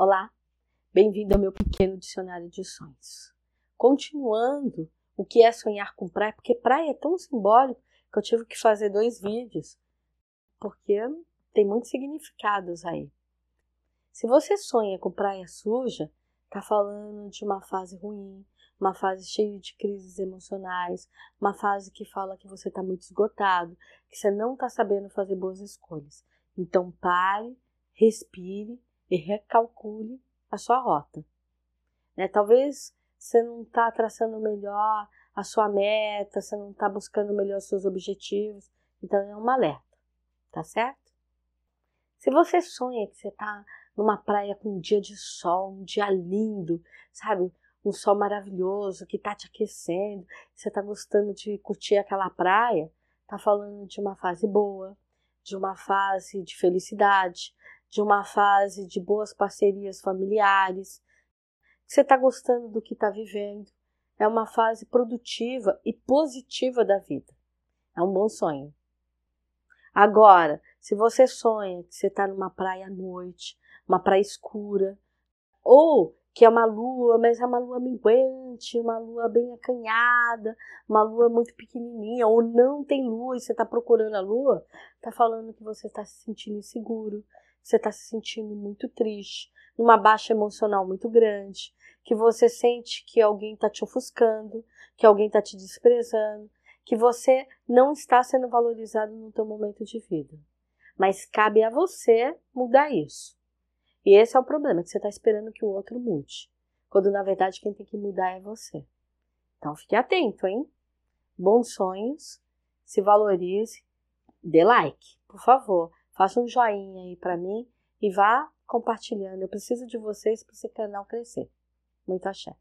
Olá, bem-vindo ao meu pequeno dicionário de sonhos. Continuando o que é sonhar com praia, porque praia é tão simbólico que eu tive que fazer dois vídeos, porque tem muitos significados aí. Se você sonha com praia suja, tá falando de uma fase ruim, uma fase cheia de crises emocionais, uma fase que fala que você está muito esgotado, que você não está sabendo fazer boas escolhas. Então pare, respire e recalcule a sua rota. Né? Talvez você não está traçando melhor a sua meta, você não está buscando melhor os seus objetivos, então é um alerta, tá certo? Se você sonha que você está numa praia com um dia de sol, um dia lindo, sabe? Um sol maravilhoso que está te aquecendo, você está gostando de curtir aquela praia, tá falando de uma fase boa, de uma fase de felicidade, de uma fase de boas parcerias familiares, você está gostando do que está vivendo. É uma fase produtiva e positiva da vida. É um bom sonho. Agora, se você sonha que você está numa praia à noite, uma praia escura, ou que é uma lua, mas é uma lua minguante, uma lua bem acanhada, uma lua muito pequenininha, ou não tem lua e você está procurando a lua, está falando que você está se sentindo inseguro, você está se sentindo muito triste, numa baixa emocional muito grande, que você sente que alguém está te ofuscando, que alguém está te desprezando, que você não está sendo valorizado no teu momento de vida. Mas cabe a você mudar isso. E esse é o problema, que você está esperando que o outro mude, quando na verdade quem tem que mudar é você. Então fique atento, hein? Bons sonhos, se valorize, dê like, por favor. Faça um joinha aí para mim e vá compartilhando. Eu preciso de vocês para esse canal crescer. Muito axé.